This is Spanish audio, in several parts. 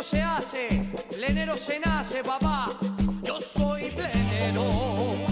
no se hace, plenero se nace, papá. Yo soy plenero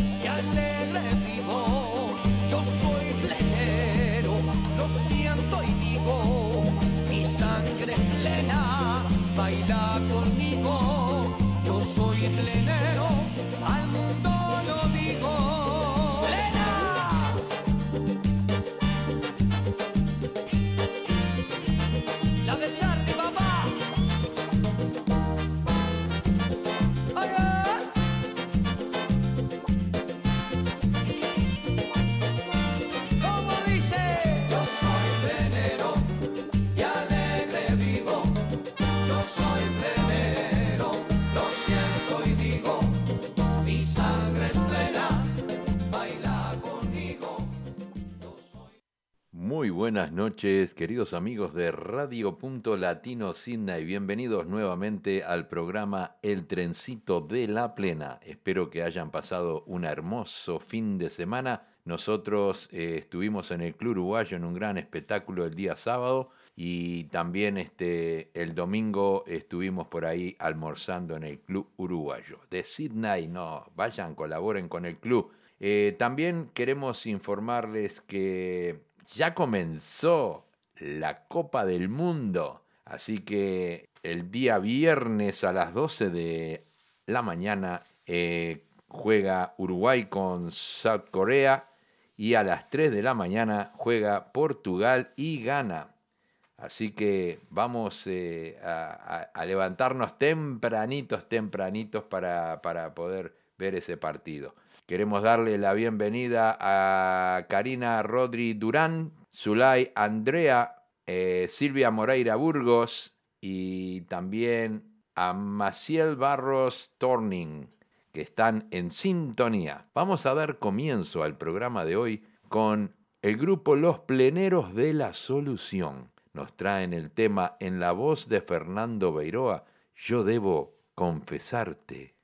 buenas noches, queridos amigos de Radio Punto Latino Sydney. Bienvenidos nuevamente al programa El Trencito de la Plena. Espero que hayan pasado un hermoso fin de semana. Nosotros eh, estuvimos en el Club Uruguayo en un gran espectáculo el día sábado y también este, el domingo estuvimos por ahí almorzando en el Club Uruguayo. De Sydney, no, vayan, colaboren con el club. Eh, también queremos informarles que ya comenzó la Copa del Mundo. Así que el día viernes a las 12 de la mañana eh, juega Uruguay con South Korea y a las 3 de la mañana juega Portugal y gana. Así que vamos eh, a, levantarnos tempranitos, tempranitos para poder ver ese partido. Queremos darle la bienvenida a Karina Rodri Durán, Zulay Andrea, eh, Silvia Moreira Burgos y también a Maciel Barros Torning, que están en sintonía. Vamos a dar comienzo al programa de hoy con el grupo Los Pleneros de la Solución. Nos traen el tema en la voz de Fernando Beiroa, Yo debo confesarte.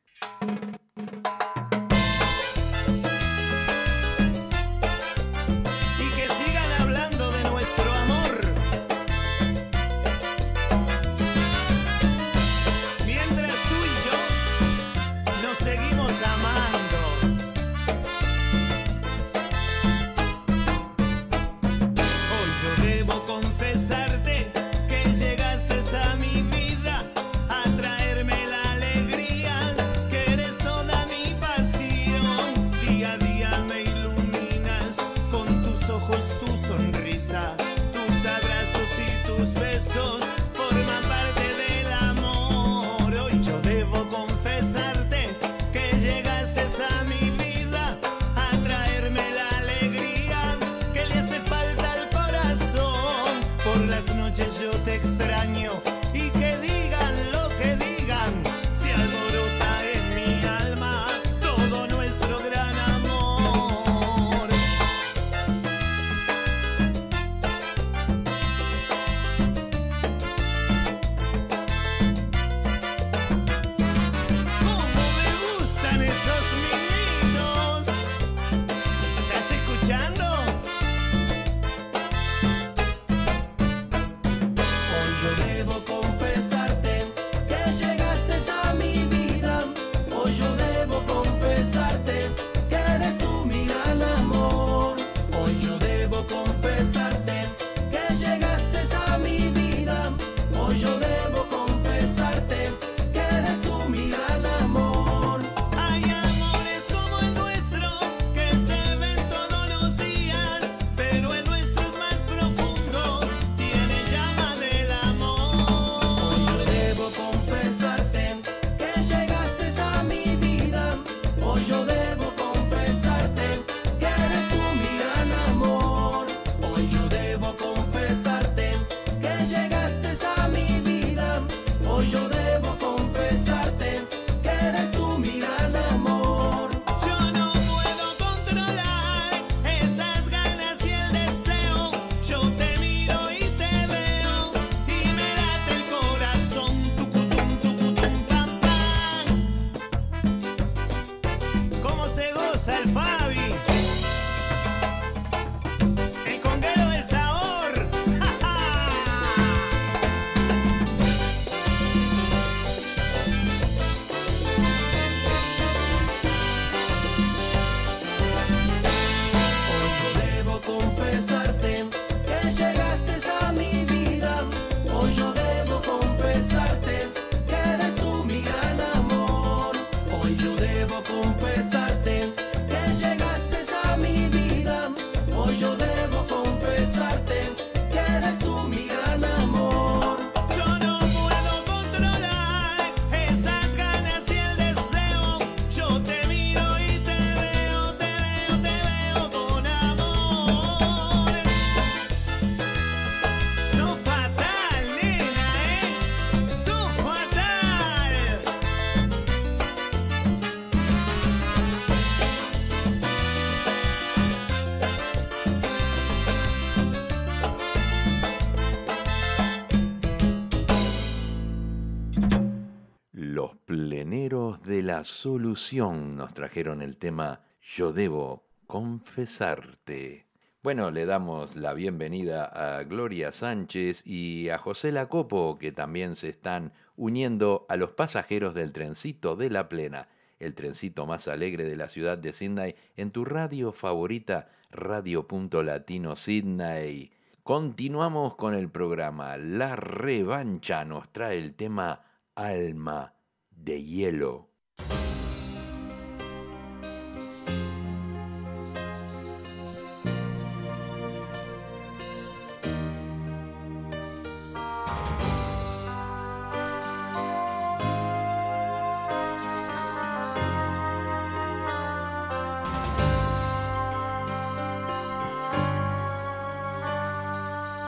La solución nos trajeron el tema Yo debo confesarte. Bueno, le damos la bienvenida a Gloria Sánchez y a José Lacopo, que también se están uniendo a los pasajeros del trencito de la plena, el trencito más alegre de la ciudad de Sydney, en tu radio favorita, Radio Punto Latino Sydney. Continuamos con el programa. La revancha nos trae el tema Alma de Hielo.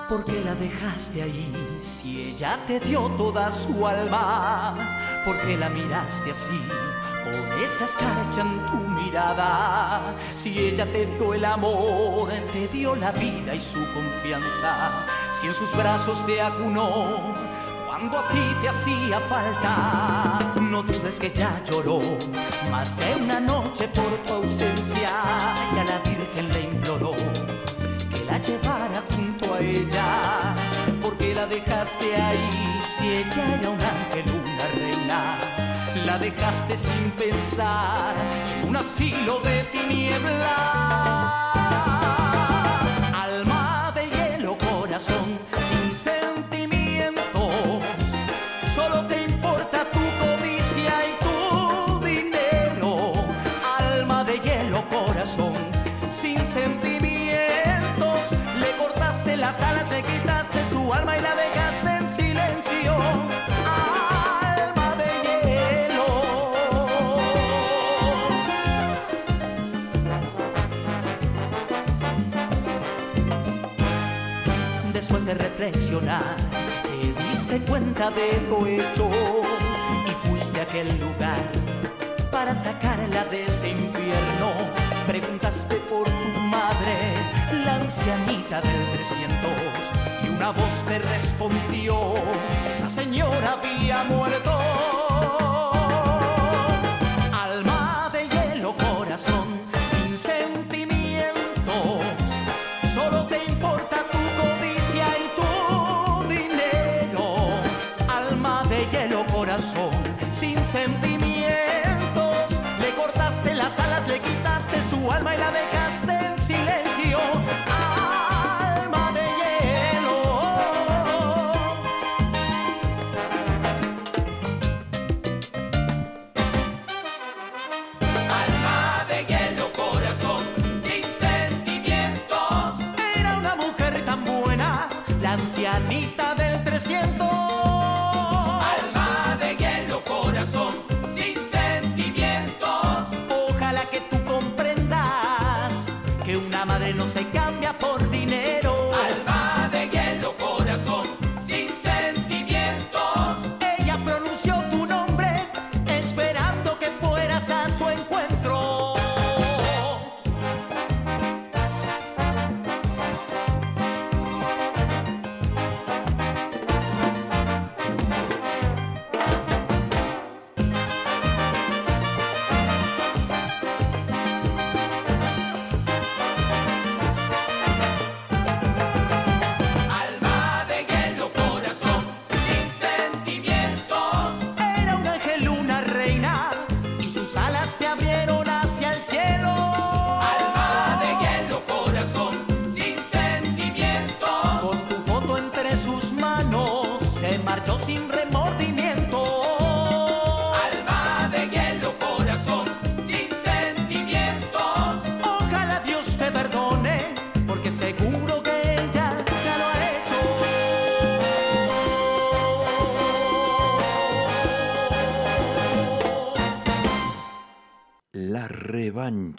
¿Por qué la dejaste ahí si ella te dio toda su alma? ¿Por qué la miraste así con esa escarcha en tu mirada? Si ella te dio el amor, te dio la vida y su confianza, si en sus brazos te acunó cuando a ti te hacía falta, no dudes que ya lloró más de una noche por tu ausencia. Y a la Virgen le imploró que la llevara junto a ella. porque la dejaste ahí si ella era un ángel, una reina? La dejaste sin pensar en un asilo de tinieblas. Después de reflexionar, te diste cuenta de lo hecho y fuiste a aquel lugar para sacarla de ese infierno. Preguntaste por tu madre, la ancianita del 300, y una voz te respondió, esa señora había muerto.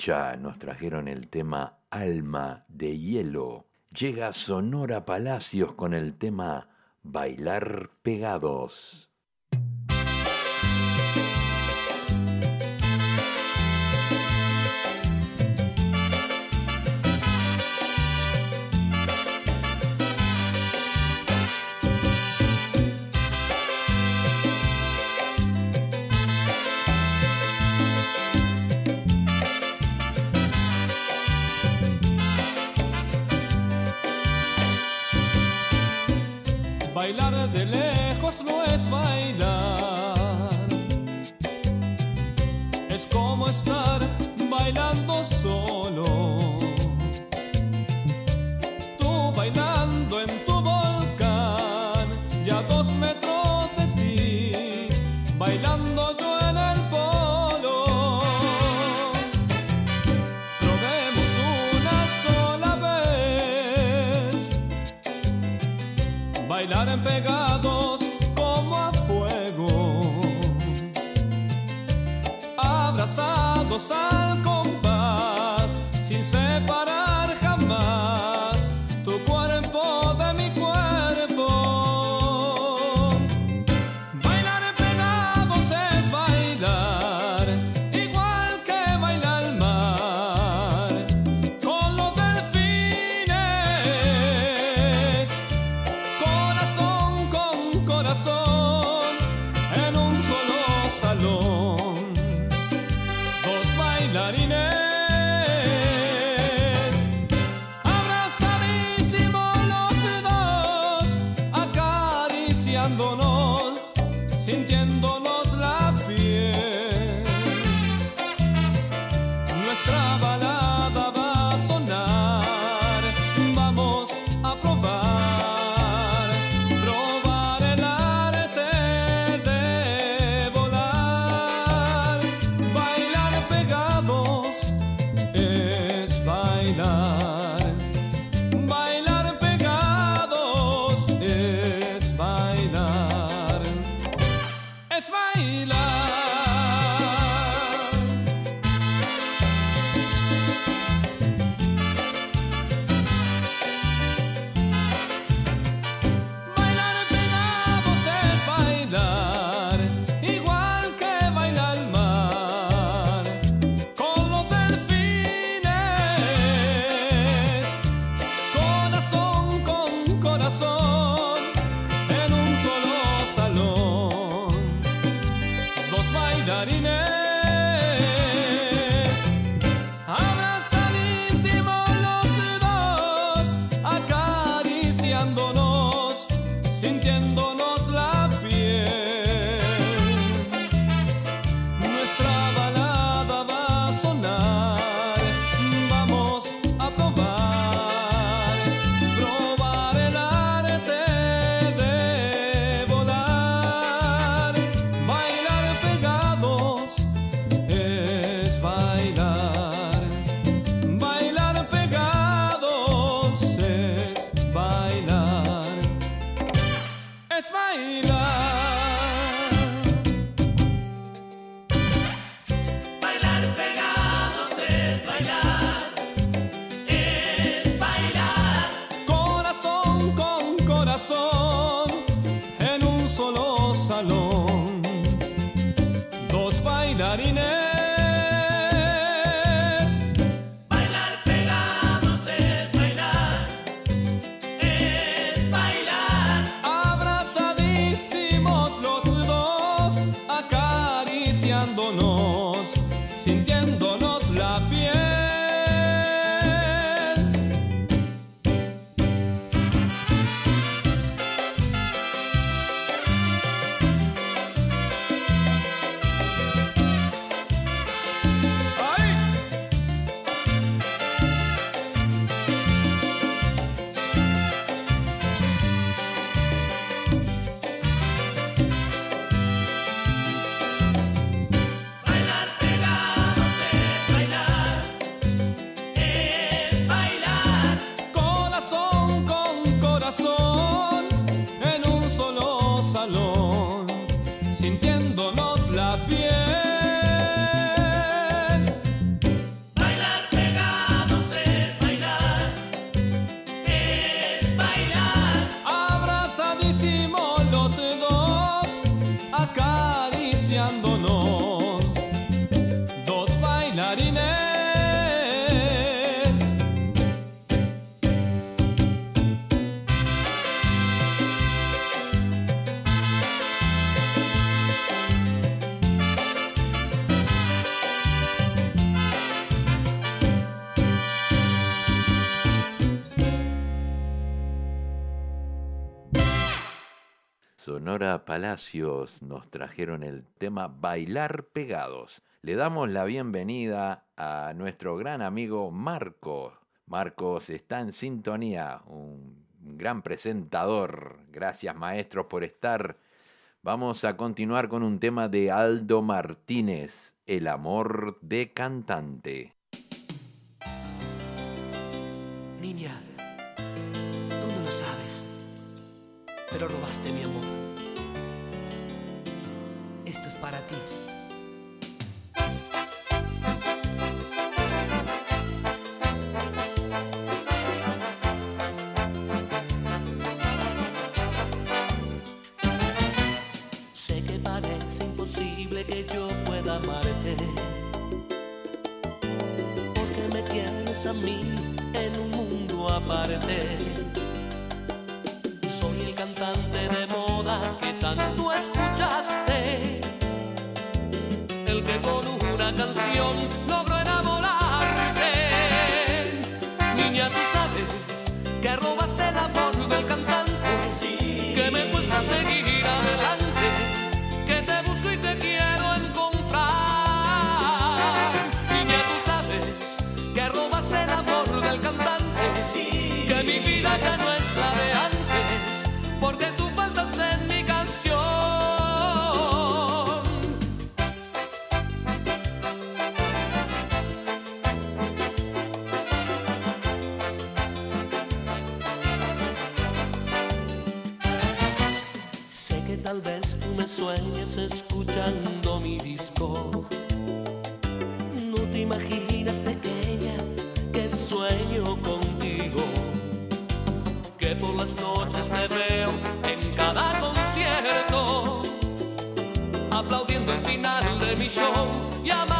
Revancha nos trajeron el tema Alma de Hielo. Llega Sonora Palacios con el tema Bailar Pegados. es como estar bailando solo. Tú bailas. cosa It's. Palacios nos trajeron el tema Bailar Pegados. Le damos la bienvenida a nuestro gran amigo Marcos. Marcos está en sintonía, un gran presentador. Gracias maestros por estar. Vamos a continuar con un tema de Aldo Martínez, El amor de cantante. Niña, tú no lo sabes, pero robaste mi para ti. Sé que parece imposible que yo pueda amarte, porque me tienes a mí en un mundo aparte ja mam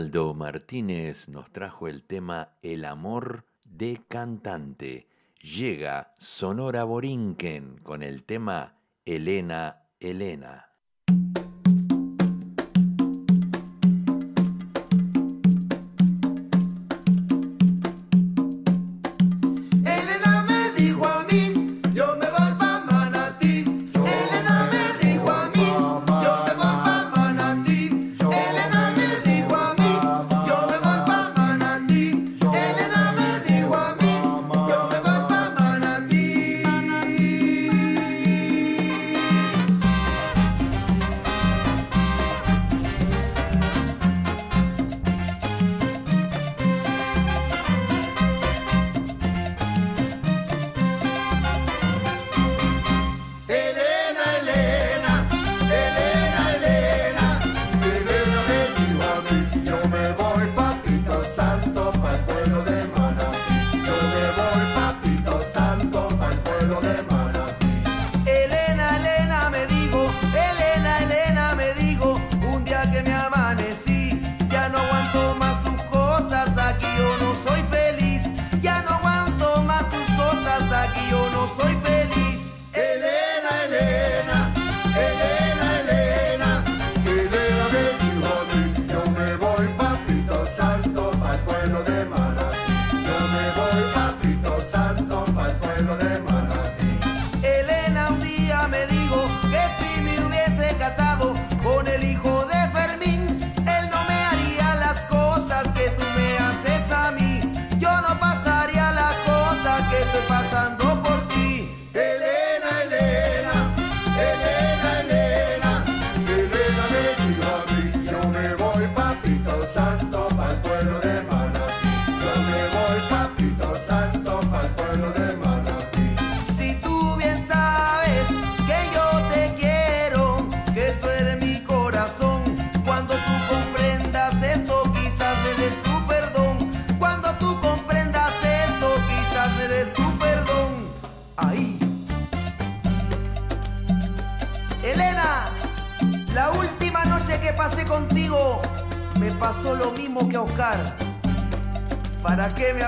Osvaldo Martínez nos trajo el tema El amor de cantante. Llega Sonora Borinquen con el tema Elena, Elena.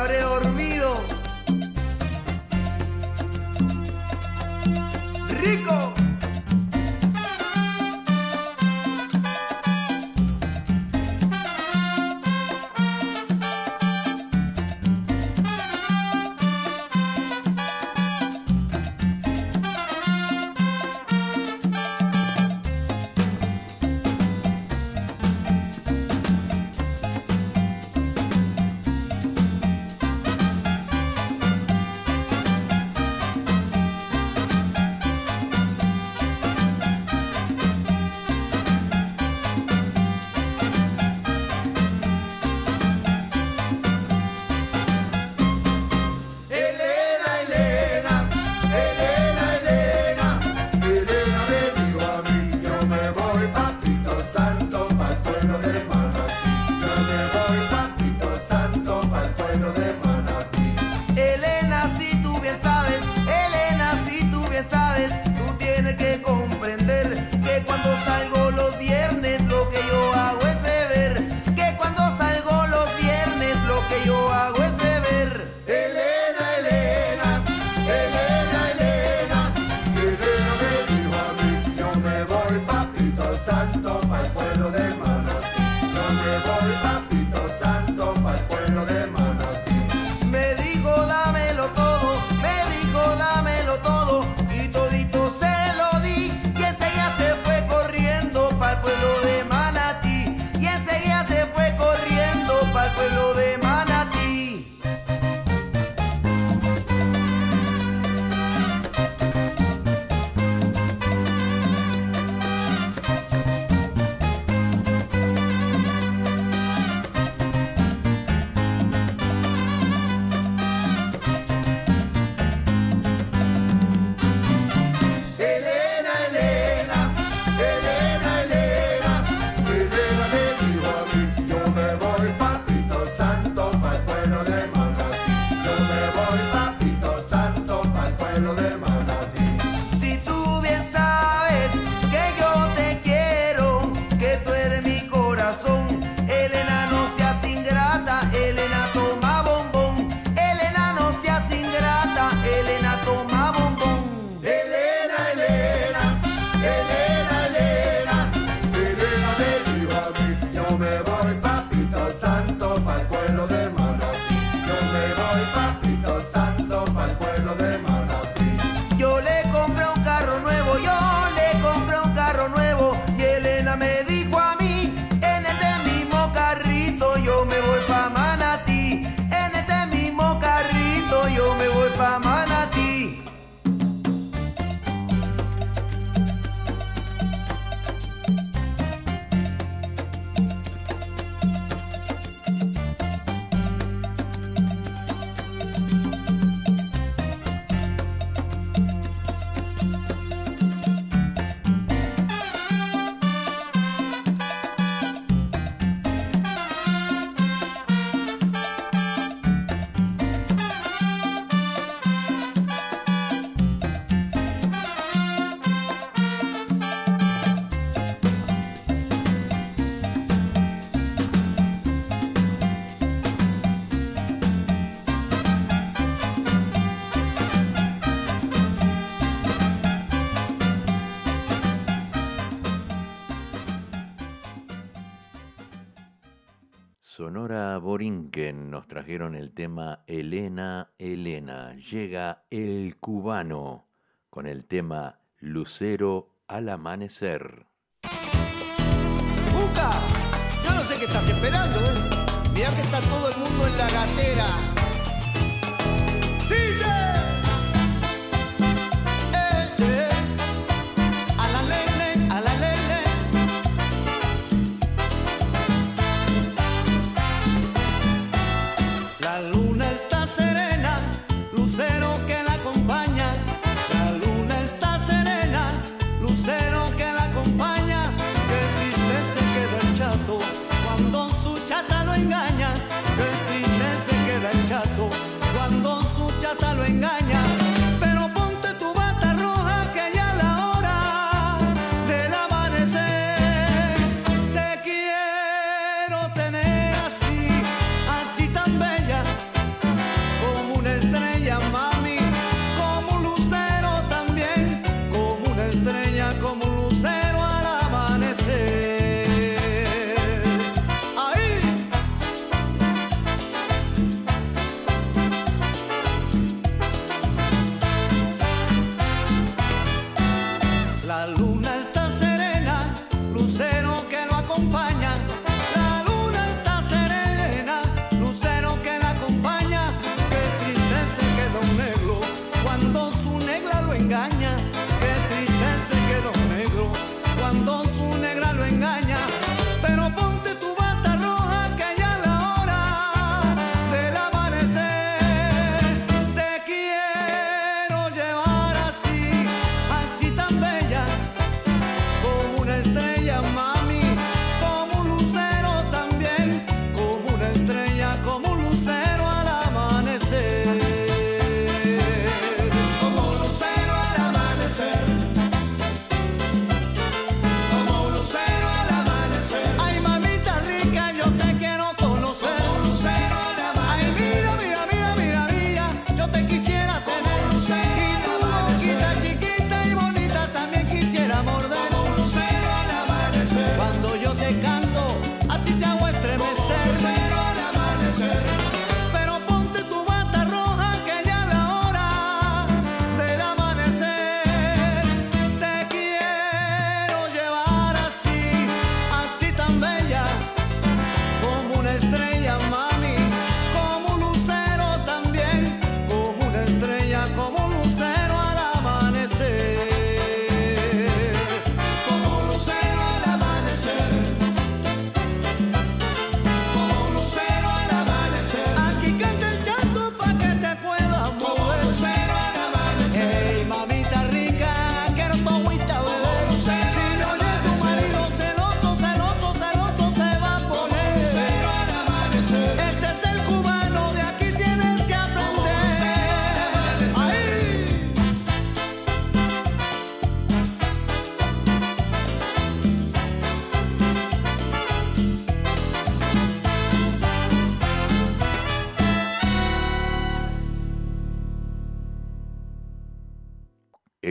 ¿Para Nos trajeron el tema Elena, Elena. Llega el cubano con el tema Lucero al amanecer. ¡Buca! Yo no sé qué estás esperando, ¿eh? Mirá que está todo el mundo en la gatera.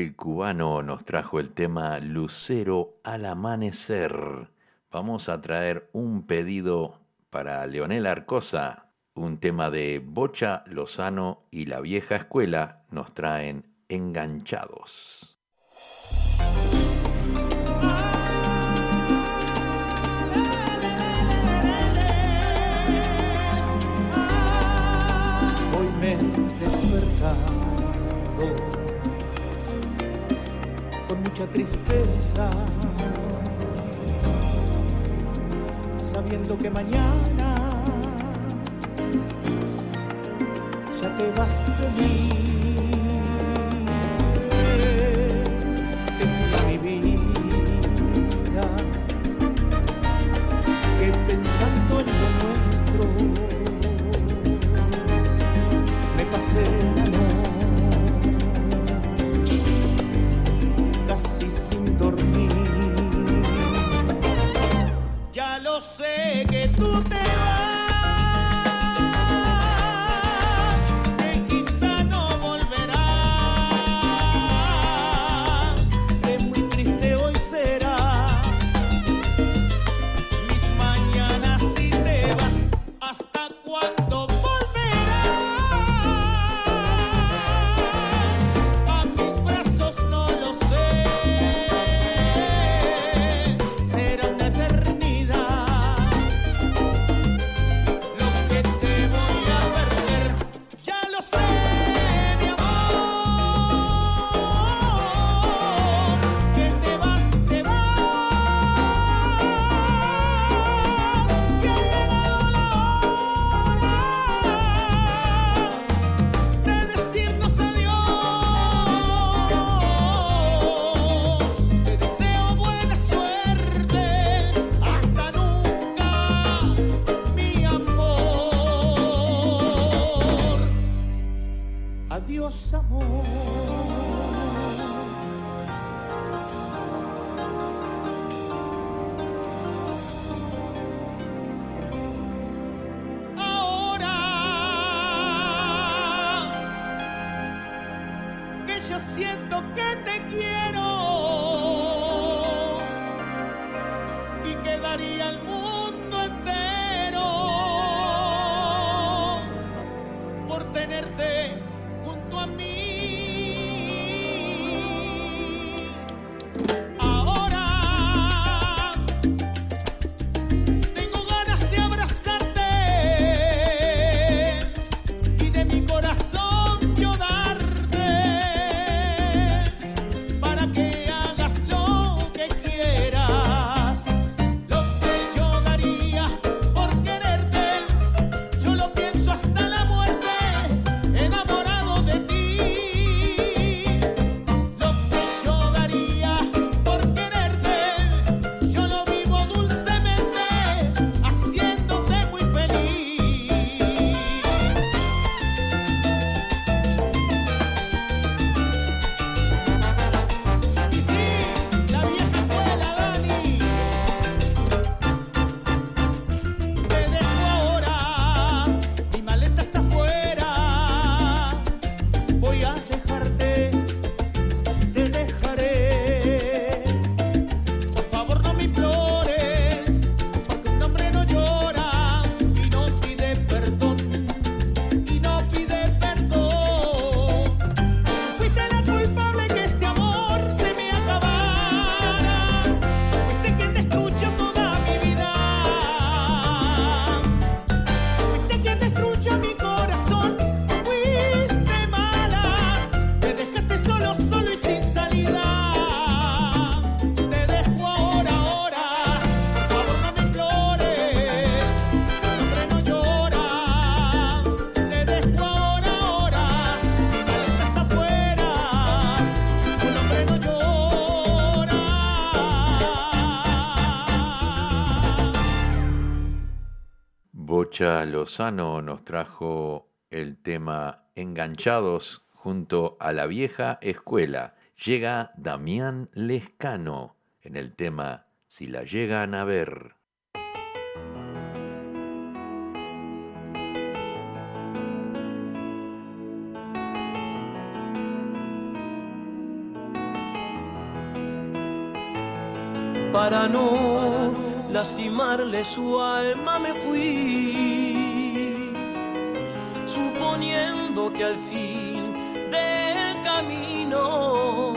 el cubano nos trajo el tema Lucero al amanecer. Vamos a traer un pedido para Leonel Arcosa, un tema de Bocha Lozano y la vieja escuela nos traen enganchados. Hoy me despierta tristeza, sabiendo que mañana ya te vas de mí. Tengo mi vida que pensando en lo nuestro. sé que Lozano nos trajo el tema Enganchados junto a la vieja escuela. Llega Damián Lescano en el tema Si la llegan a ver. Para no lastimarle su alma me fui, suponiendo que al fin del camino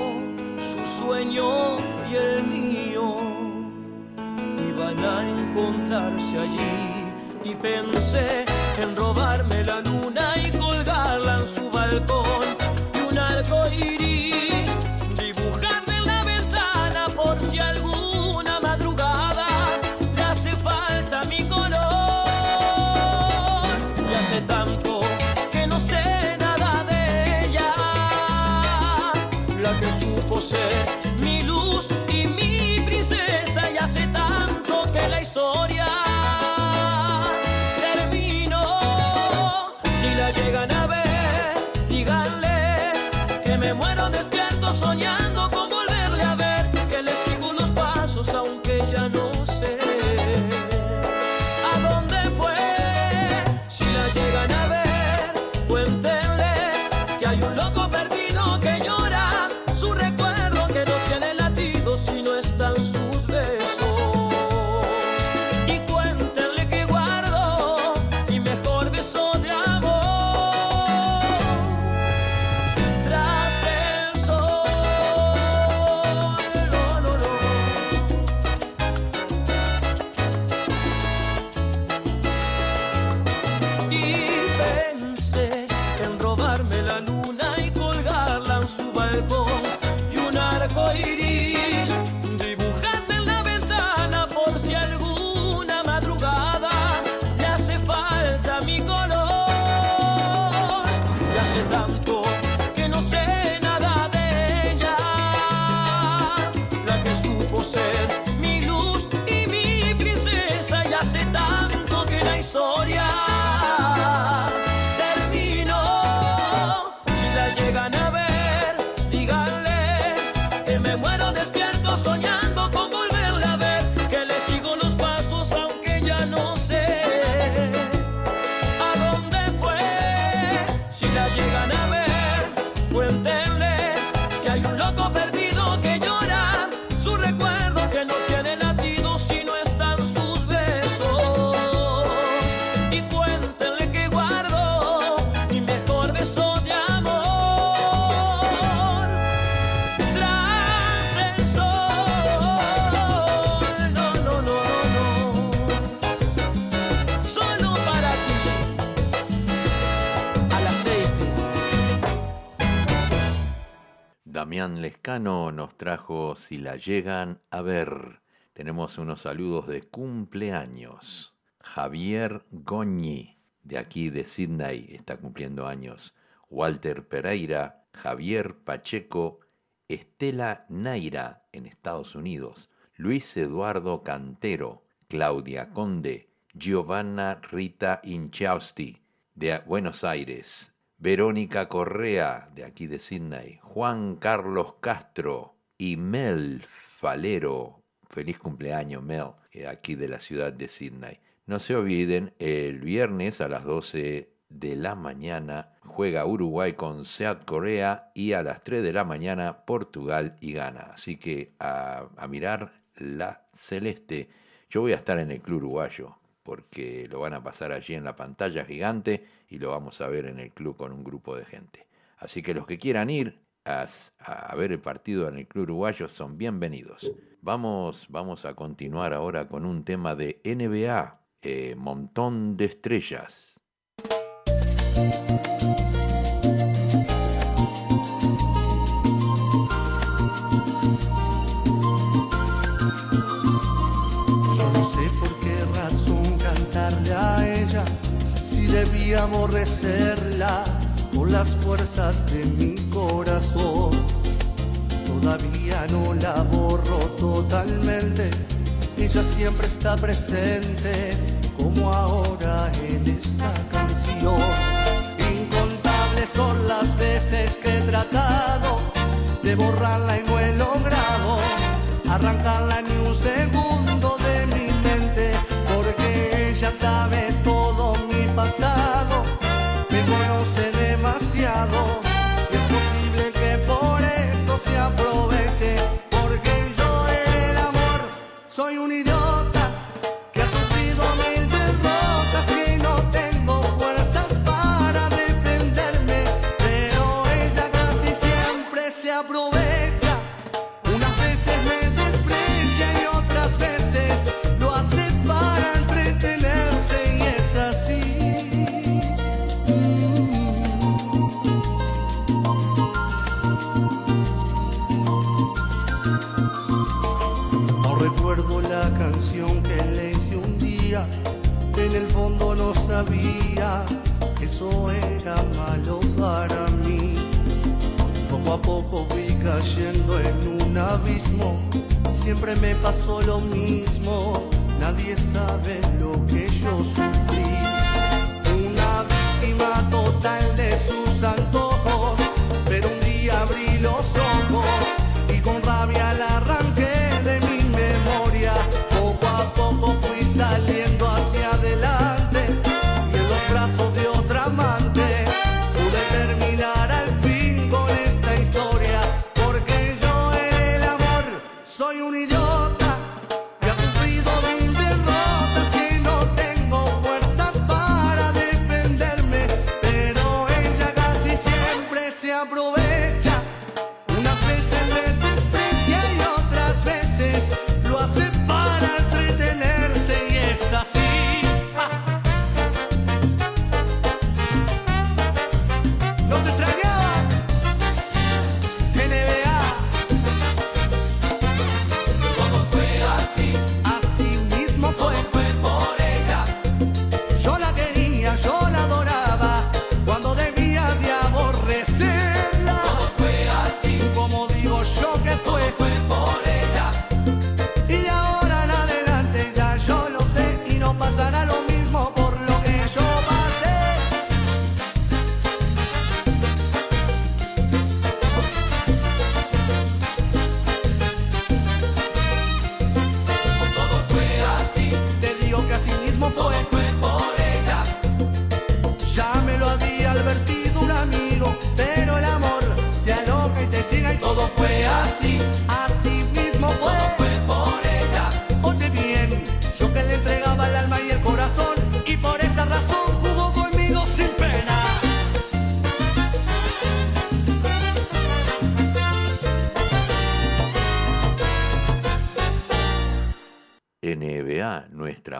su sueño y el mío iban a encontrarse allí. Y pensé en robarme la luna y colgarla en su balcón llegan a ver Damián Lescano nos trajo Si la llegan a ver. Tenemos unos saludos de cumpleaños. Javier Goñi, de aquí de Sydney, está cumpliendo años. Walter Pereira, Javier Pacheco, Estela Naira en Estados Unidos. Luis Eduardo Cantero, Claudia Conde, Giovanna Rita Inchausti, de Buenos Aires. Verónica Correa, de aquí de Sydney, Juan Carlos Castro y Mel Falero. Feliz cumpleaños, Mel, eh, aquí de la ciudad de Sydney. No se olviden, el viernes a las 12 de la mañana juega Uruguay con South Corea y a las 3 de la mañana Portugal y Ghana. Así que a, a mirar la celeste. Yo voy a estar en el Club Uruguayo porque lo van a pasar allí en la pantalla gigante y lo vamos a ver en el club con un grupo de gente. Así que los que quieran ir a, ver el partido en el Club Uruguayo son bienvenidos. Vamos, vamos a continuar ahora con un tema de NBA, eh, Montón de Estrellas. Aborrecerla por las fuerzas de mi corazón. Todavía no la borro totalmente, ella siempre está presente, como ahora en esta canción. Incontables son las veces que he tratado de borrarla y no he logrado arrancarla ni un segundo ella sabe todo mi pasado, me conoce demasiado,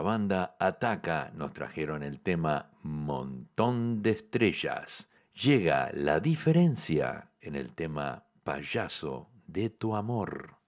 banda Ataca nos trajeron el tema Montón de Estrellas. Llega la diferencia en el tema Payaso de tu Amor.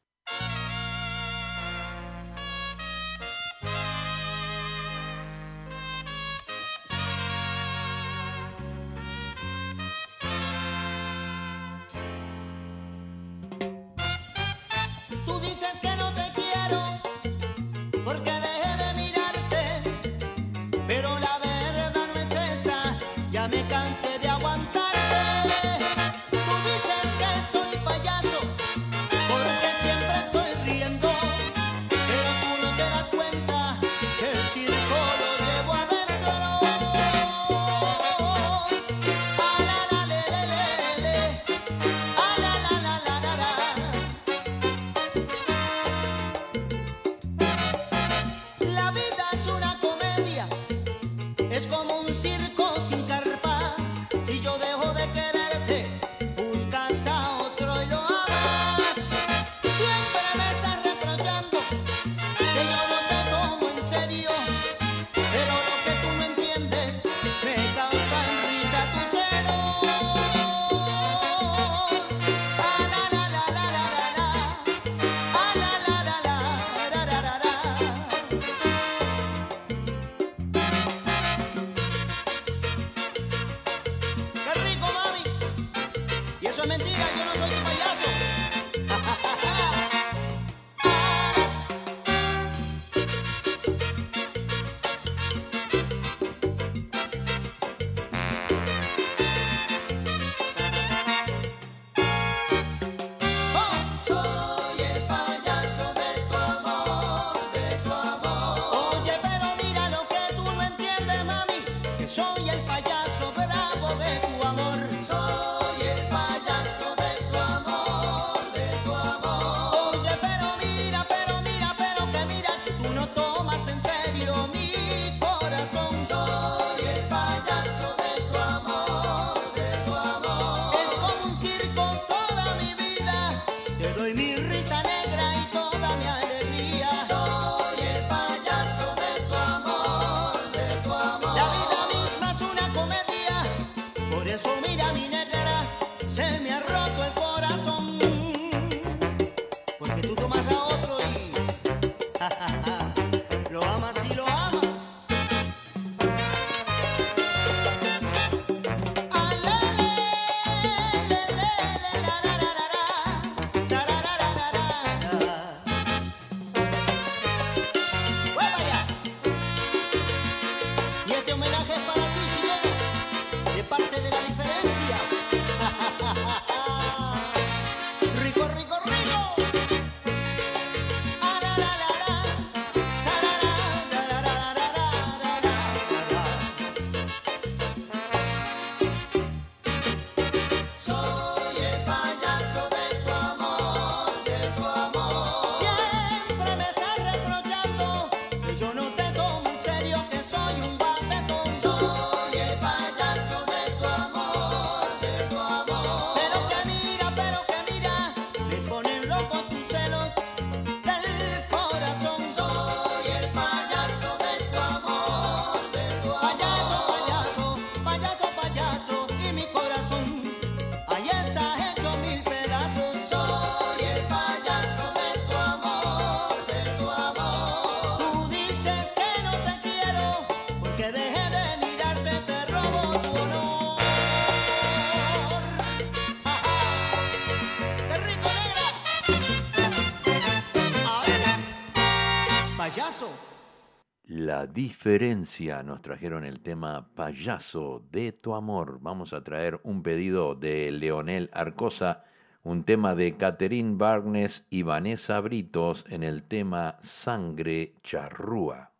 La diferencia nos trajeron el tema Payaso de tu amor. Vamos a traer un pedido de Leonel Arcosa, un tema de Catherine Barnes y Vanessa Britos en el tema Sangre Charrúa.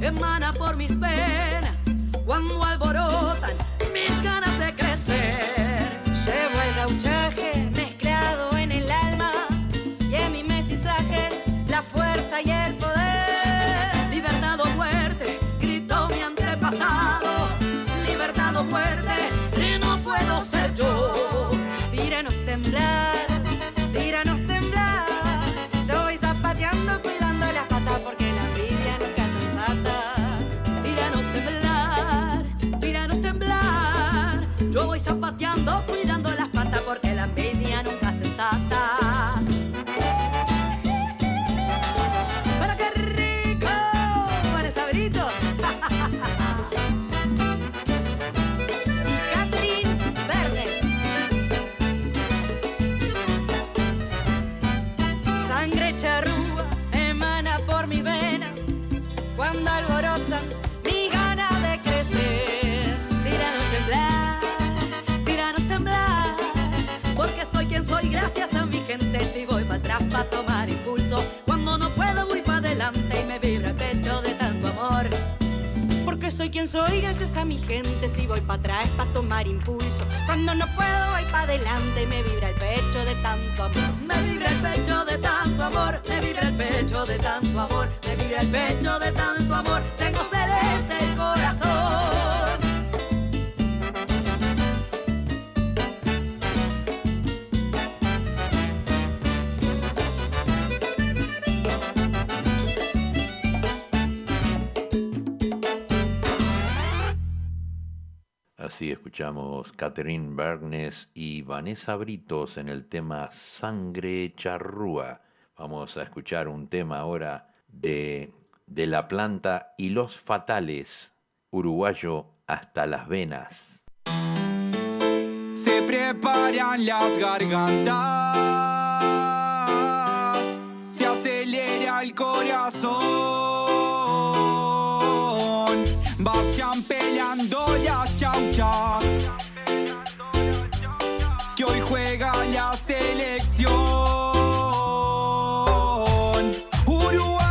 Emana por mis venas cuando alborotan mis ganas de crecer. Soy gracias a mi gente. Si voy para atrás para tomar impulso. Cuando no puedo voy para adelante me vibra el pecho de tanto amor. Me vibra el pecho de tanto amor, me vibra el pecho de tanto amor, me vibra el pecho de tanto amor. Tengo celeste. Escuchamos Catherine Bergnes y Vanessa Britos en el tema Sangre Charrúa. Vamos a escuchar un tema ahora de, de La Planta y los Fatales, uruguayo hasta las venas. Se preparan las gargantas, se acelera el corazón, vayan peleando las que hoy juega la selección. Uruguayo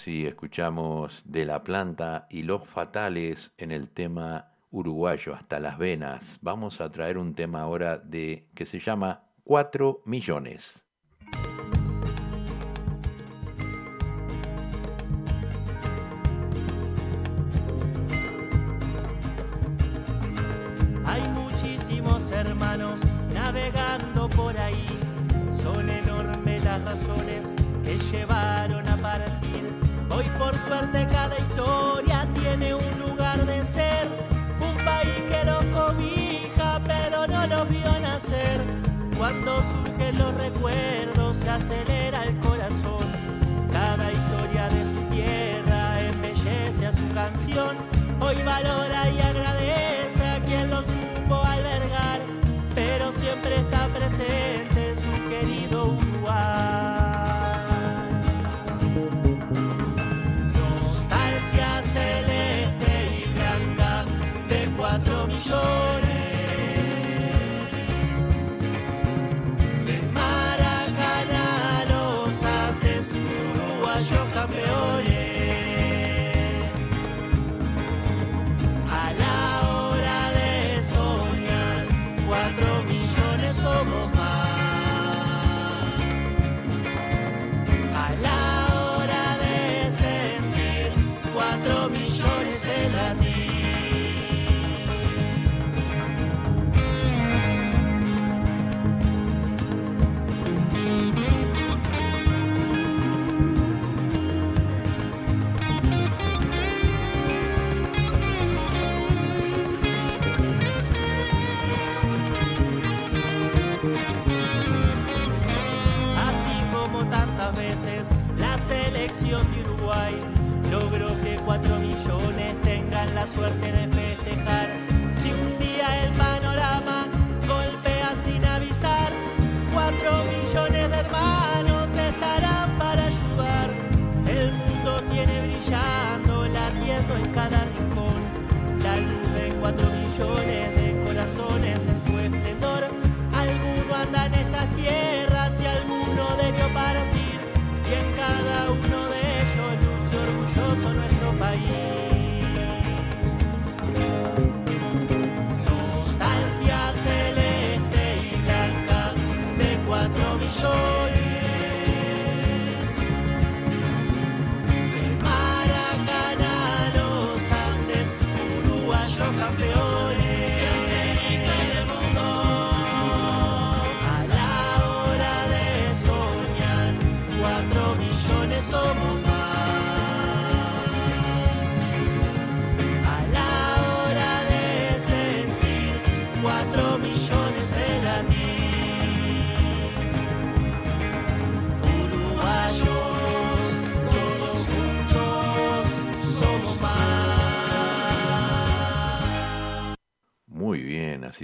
Así escuchamos de la planta y los fatales en el tema uruguayo hasta las venas. Vamos a traer un tema ahora de que se llama 4 millones. Hay muchísimos hermanos navegando por ahí. Son enormes las razones que llevaron a partir. Hoy por suerte cada historia tiene un lugar de ser. Un país que los cobija pero no los vio nacer. Cuando surgen los recuerdos se acelera el corazón. Cada historia de su tierra embellece a su canción. Hoy valora y agradece a quien lo supo albergar, pero siempre está presente su querido Uruguay. shore.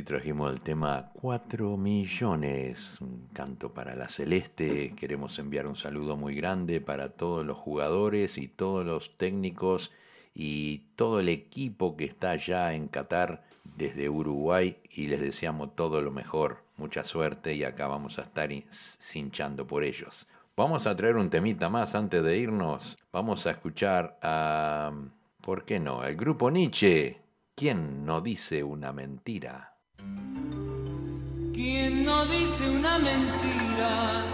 Trajimos el tema 4 millones, un canto para la celeste. Queremos enviar un saludo muy grande para todos los jugadores y todos los técnicos y todo el equipo que está allá en Qatar desde Uruguay y les deseamos todo lo mejor, mucha suerte y acá vamos a estar hinchando por ellos. Vamos a traer un temita más antes de irnos. Vamos a escuchar a, ¿por qué no? El grupo Nietzsche. ¿Quién no dice una mentira? ¿Quién no dice una mentira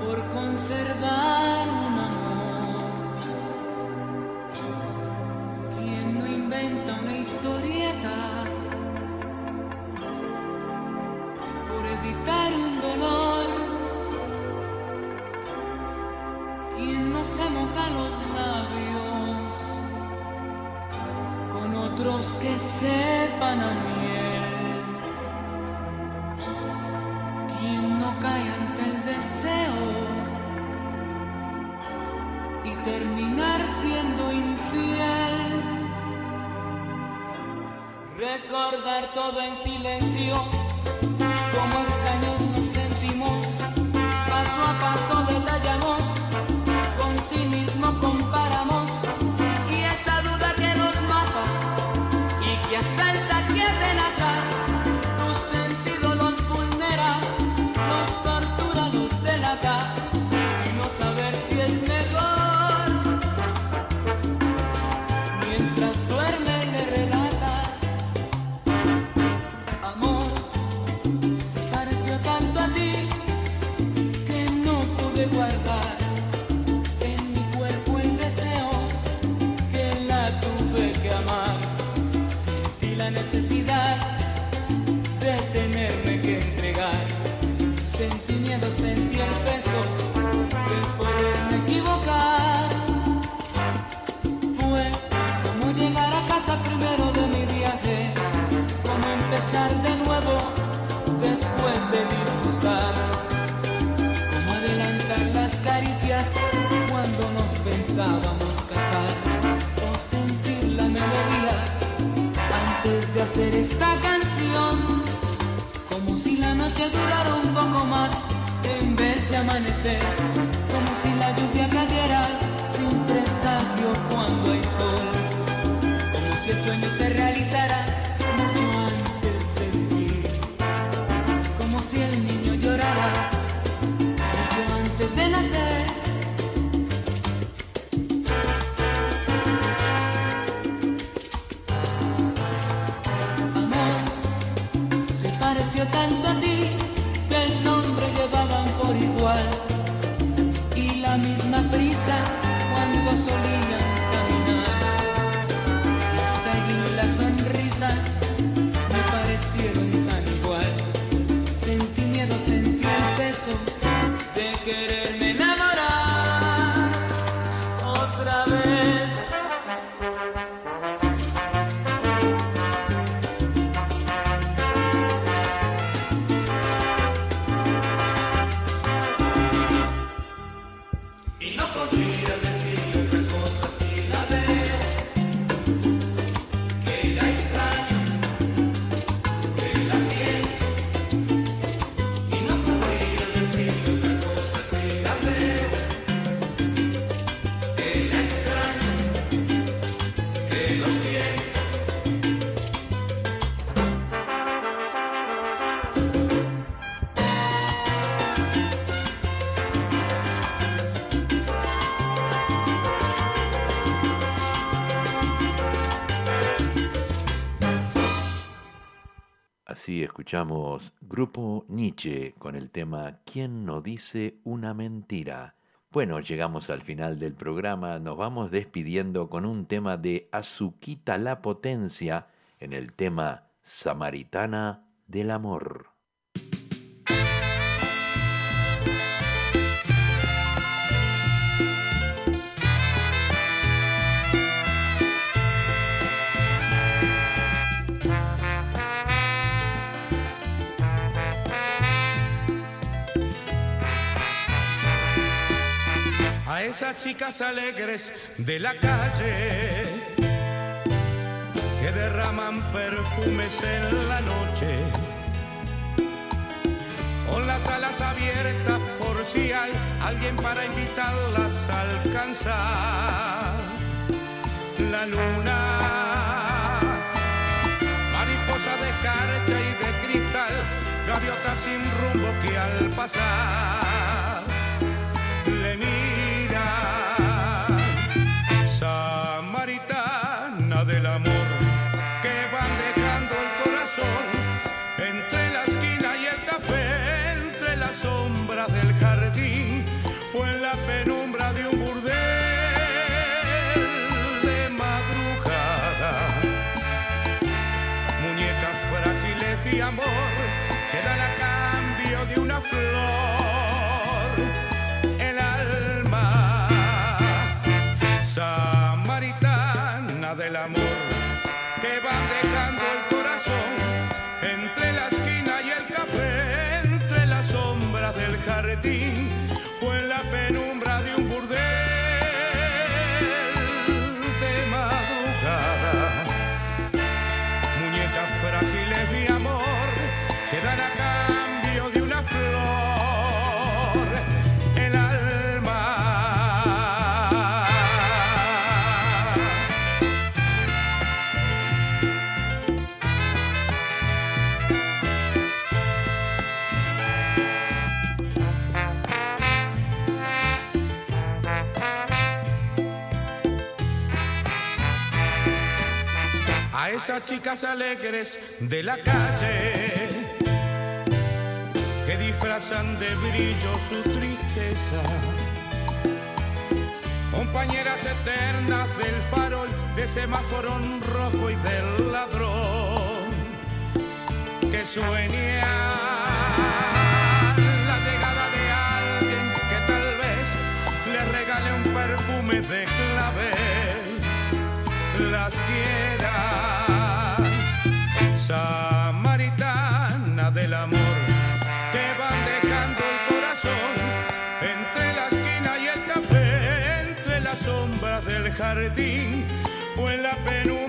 por conservar un amor? ¿Quién no inventa una historieta por evitar un dolor? ¿Quién no se moja los otros que sepan a miel? ¿Quién no cae ante el deseo y terminar siendo infiel? Recordar todo en silencio, de nuevo después de disgustar, como adelantar las caricias cuando nos pensábamos casar, o sentir la melodía antes de hacer esta canción, como si la noche durara un poco más en vez de amanecer, como si la lluvia cayera sin presagio cuando hay sol, como si el sueño se realizara de quererme Grupo Nietzsche con el tema ¿Quién no dice una mentira? Bueno, llegamos al final del programa, nos vamos despidiendo con un tema de Azuquita la Potencia en el tema Samaritana del Amor. Esas chicas alegres de la calle que derraman perfumes en la noche con las alas abiertas por si hay alguien para invitarlas a alcanzar la luna. Mariposa de escarcha y de cristal gaviota sin rumbo que al pasar chicas alegres de la calle que disfrazan de brillo su tristeza. Compañeras eternas del farol, de semáforo rojo y del ladrón que sueña perfume de clavel, las quiera. Jardín o en la penumbra